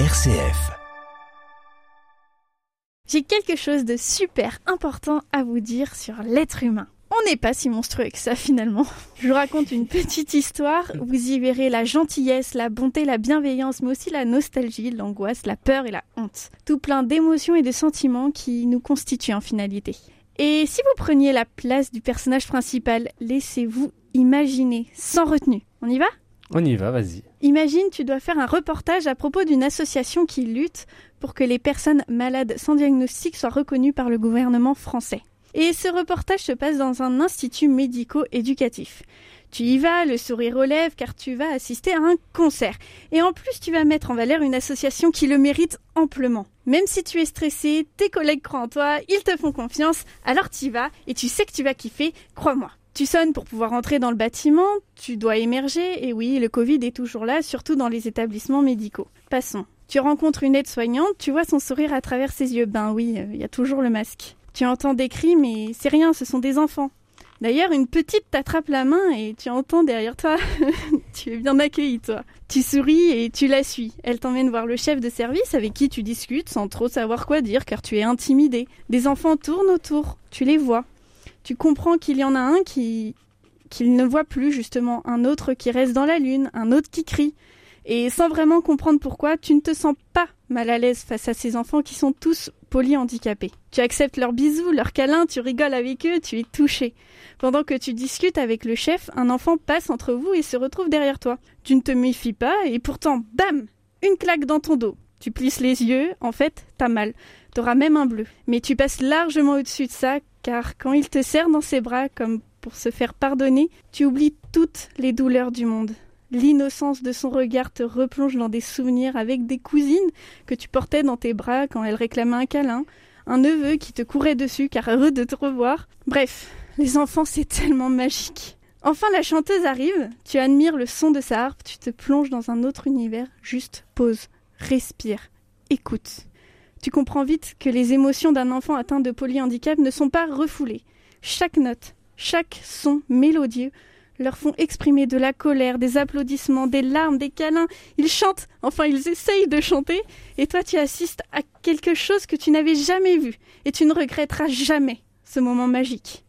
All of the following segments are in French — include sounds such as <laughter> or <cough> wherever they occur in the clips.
RCF. J'ai quelque chose de super important à vous dire sur l'être humain. On n'est pas si monstrueux que ça finalement. Je vous raconte une petite histoire, vous y verrez la gentillesse, la bonté, la bienveillance, mais aussi la nostalgie, l'angoisse, la peur et la honte. Tout plein d'émotions et de sentiments qui nous constituent en finalité. Et si vous preniez la place du personnage principal, laissez-vous imaginer, sans retenue. On y va? On y va, vas-y. Imagine, tu dois faire un reportage à propos d'une association qui lutte pour que les personnes malades sans diagnostic soient reconnues par le gouvernement français. Et ce reportage se passe dans un institut médico-éducatif. Tu y vas, le sourire lèvres, car tu vas assister à un concert. Et en plus, tu vas mettre en valeur une association qui le mérite amplement. Même si tu es stressé, tes collègues croient en toi, ils te font confiance, alors tu y vas et tu sais que tu vas kiffer, crois-moi. Tu sonnes pour pouvoir entrer dans le bâtiment, tu dois émerger, et oui, le Covid est toujours là, surtout dans les établissements médicaux. Passons. Tu rencontres une aide-soignante, tu vois son sourire à travers ses yeux. Ben oui, il y a toujours le masque. Tu entends des cris, mais c'est rien, ce sont des enfants. D'ailleurs, une petite t'attrape la main et tu entends derrière toi <laughs> Tu es bien accueilli, toi. Tu souris et tu la suis. Elle t'emmène voir le chef de service avec qui tu discutes sans trop savoir quoi dire car tu es intimidé. Des enfants tournent autour, tu les vois. Tu comprends qu'il y en a un qui qu'il ne voit plus justement, un autre qui reste dans la lune, un autre qui crie. Et sans vraiment comprendre pourquoi, tu ne te sens pas mal à l'aise face à ces enfants qui sont tous polyhandicapés. Tu acceptes leurs bisous, leurs câlins, tu rigoles avec eux, tu es touché. Pendant que tu discutes avec le chef, un enfant passe entre vous et se retrouve derrière toi. Tu ne te méfies pas et pourtant, bam Une claque dans ton dos. Tu plisses les yeux, en fait, t'as mal. T'auras même un bleu. Mais tu passes largement au-dessus de ça, car quand il te serre dans ses bras comme pour se faire pardonner, tu oublies toutes les douleurs du monde. L'innocence de son regard te replonge dans des souvenirs avec des cousines que tu portais dans tes bras quand elles réclamaient un câlin, un neveu qui te courait dessus car heureux de te revoir. Bref, les enfants c'est tellement magique. Enfin la chanteuse arrive, tu admires le son de sa harpe, tu te plonges dans un autre univers, juste pause, respire, écoute. Tu comprends vite que les émotions d'un enfant atteint de polyhandicap ne sont pas refoulées. Chaque note, chaque son mélodieux leur font exprimer de la colère, des applaudissements, des larmes, des câlins. Ils chantent, enfin ils essayent de chanter, et toi tu assistes à quelque chose que tu n'avais jamais vu, et tu ne regretteras jamais ce moment magique.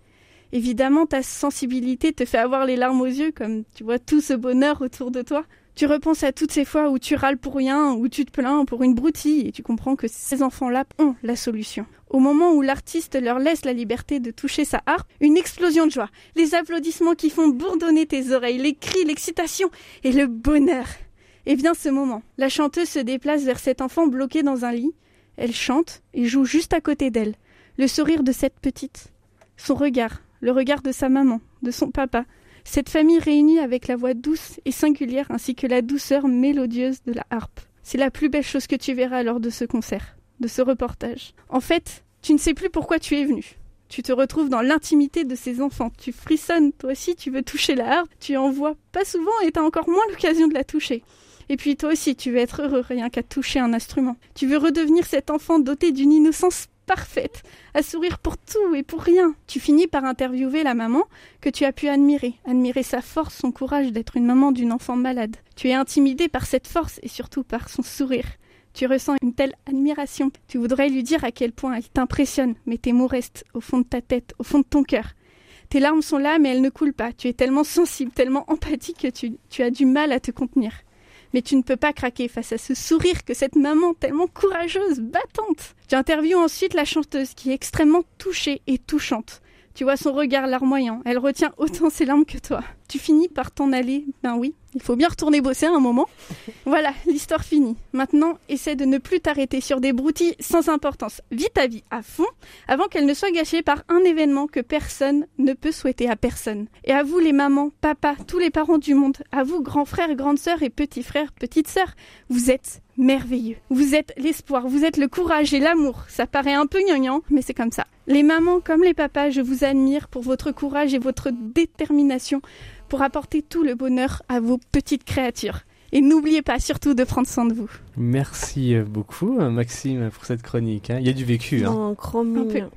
Évidemment, ta sensibilité te fait avoir les larmes aux yeux, comme tu vois tout ce bonheur autour de toi. Tu repenses à toutes ces fois où tu râles pour rien, où tu te plains pour une broutille, et tu comprends que ces enfants-là ont la solution. Au moment où l'artiste leur laisse la liberté de toucher sa harpe, une explosion de joie, les applaudissements qui font bourdonner tes oreilles, les cris, l'excitation et le bonheur. Et vient ce moment. La chanteuse se déplace vers cet enfant bloqué dans un lit. Elle chante et joue juste à côté d'elle. Le sourire de cette petite. Son regard, le regard de sa maman, de son papa, cette famille réunie avec la voix douce et singulière ainsi que la douceur mélodieuse de la harpe. C'est la plus belle chose que tu verras lors de ce concert, de ce reportage. En fait, tu ne sais plus pourquoi tu es venu. Tu te retrouves dans l'intimité de ces enfants. Tu frissonnes, toi aussi, tu veux toucher la harpe. Tu en vois pas souvent et t'as encore moins l'occasion de la toucher. Et puis toi aussi, tu veux être heureux rien qu'à toucher un instrument. Tu veux redevenir cet enfant doté d'une innocence parfaite, à sourire pour tout et pour rien. Tu finis par interviewer la maman que tu as pu admirer, admirer sa force, son courage d'être une maman d'une enfant malade. Tu es intimidé par cette force et surtout par son sourire. Tu ressens une telle admiration. Tu voudrais lui dire à quel point elle t'impressionne, mais tes mots restent au fond de ta tête, au fond de ton cœur. Tes larmes sont là, mais elles ne coulent pas. Tu es tellement sensible, tellement empathique que tu, tu as du mal à te contenir mais tu ne peux pas craquer face à ce sourire que cette maman tellement courageuse, battante. Tu interviews ensuite la chanteuse qui est extrêmement touchée et touchante. Tu vois son regard larmoyant, elle retient autant ses larmes que toi. Tu finis par t'en aller, ben oui, il faut bien retourner bosser un moment. Voilà, l'histoire finie. Maintenant, essaie de ne plus t'arrêter sur des broutilles sans importance. Vis ta vie à fond avant qu'elle ne soit gâchée par un événement que personne ne peut souhaiter à personne. Et à vous les mamans, papas, tous les parents du monde, à vous grands frères, grandes sœurs et petits frères, petites sœurs, vous êtes merveilleux. Vous êtes l'espoir, vous êtes le courage et l'amour. Ça paraît un peu gnangnan, mais c'est comme ça. Les mamans comme les papas, je vous admire pour votre courage et votre détermination pour apporter tout le bonheur à vos petites créatures. Et n'oubliez pas surtout de prendre soin de vous. Merci beaucoup Maxime pour cette chronique. hein. Il y a du vécu. Hein. Un grand mignon.